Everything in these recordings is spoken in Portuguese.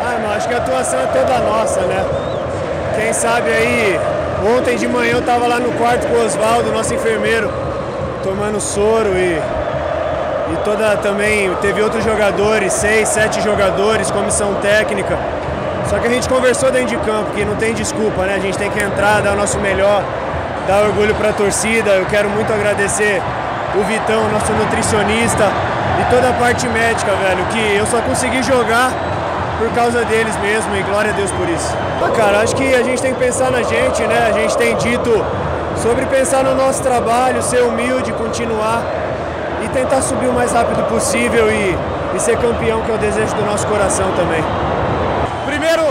Ah, não, acho que a atuação é toda nossa, né? Quem sabe aí, ontem de manhã eu tava lá no quarto com o Oswaldo, nosso enfermeiro, tomando soro e, e toda também, teve outros jogadores, seis, sete jogadores, comissão técnica. Só que a gente conversou dentro de campo, que não tem desculpa, né? A gente tem que entrar, dar o nosso melhor, dar orgulho para a torcida. Eu quero muito agradecer o Vitão, nosso nutricionista, e toda a parte médica, velho, que eu só consegui jogar por causa deles mesmo e glória a Deus por isso. Ah, cara, acho que a gente tem que pensar na gente, né? A gente tem dito sobre pensar no nosso trabalho, ser humilde, continuar e tentar subir o mais rápido possível e, e ser campeão, que é o desejo do nosso coração também. Primeiro,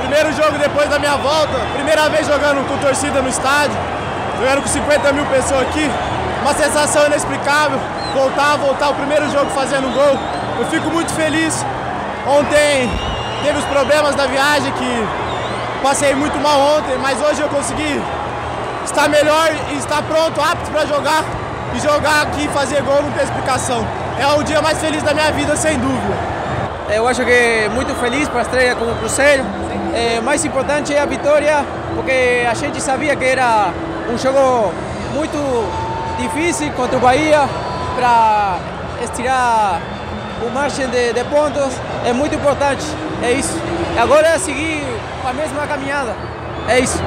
primeiro jogo depois da minha volta, primeira vez jogando com torcida no estádio, jogando com 50 mil pessoas aqui, uma sensação inexplicável, voltar, voltar o primeiro jogo fazendo gol. Eu fico muito feliz. Ontem teve os problemas da viagem que passei muito mal ontem, mas hoje eu consegui estar melhor e estar pronto, apto para jogar e jogar aqui e fazer gol não tem explicação. É o dia mais feliz da minha vida, sem dúvida. Eu acho que muito feliz para a estreia como Cruzeiro. É, mais importante é a vitória, porque a gente sabia que era um jogo muito difícil contra o Bahia para estirar o margem de, de, pontos. É muito importante, é isso. Agora é seguir a mesma caminhada, é isso.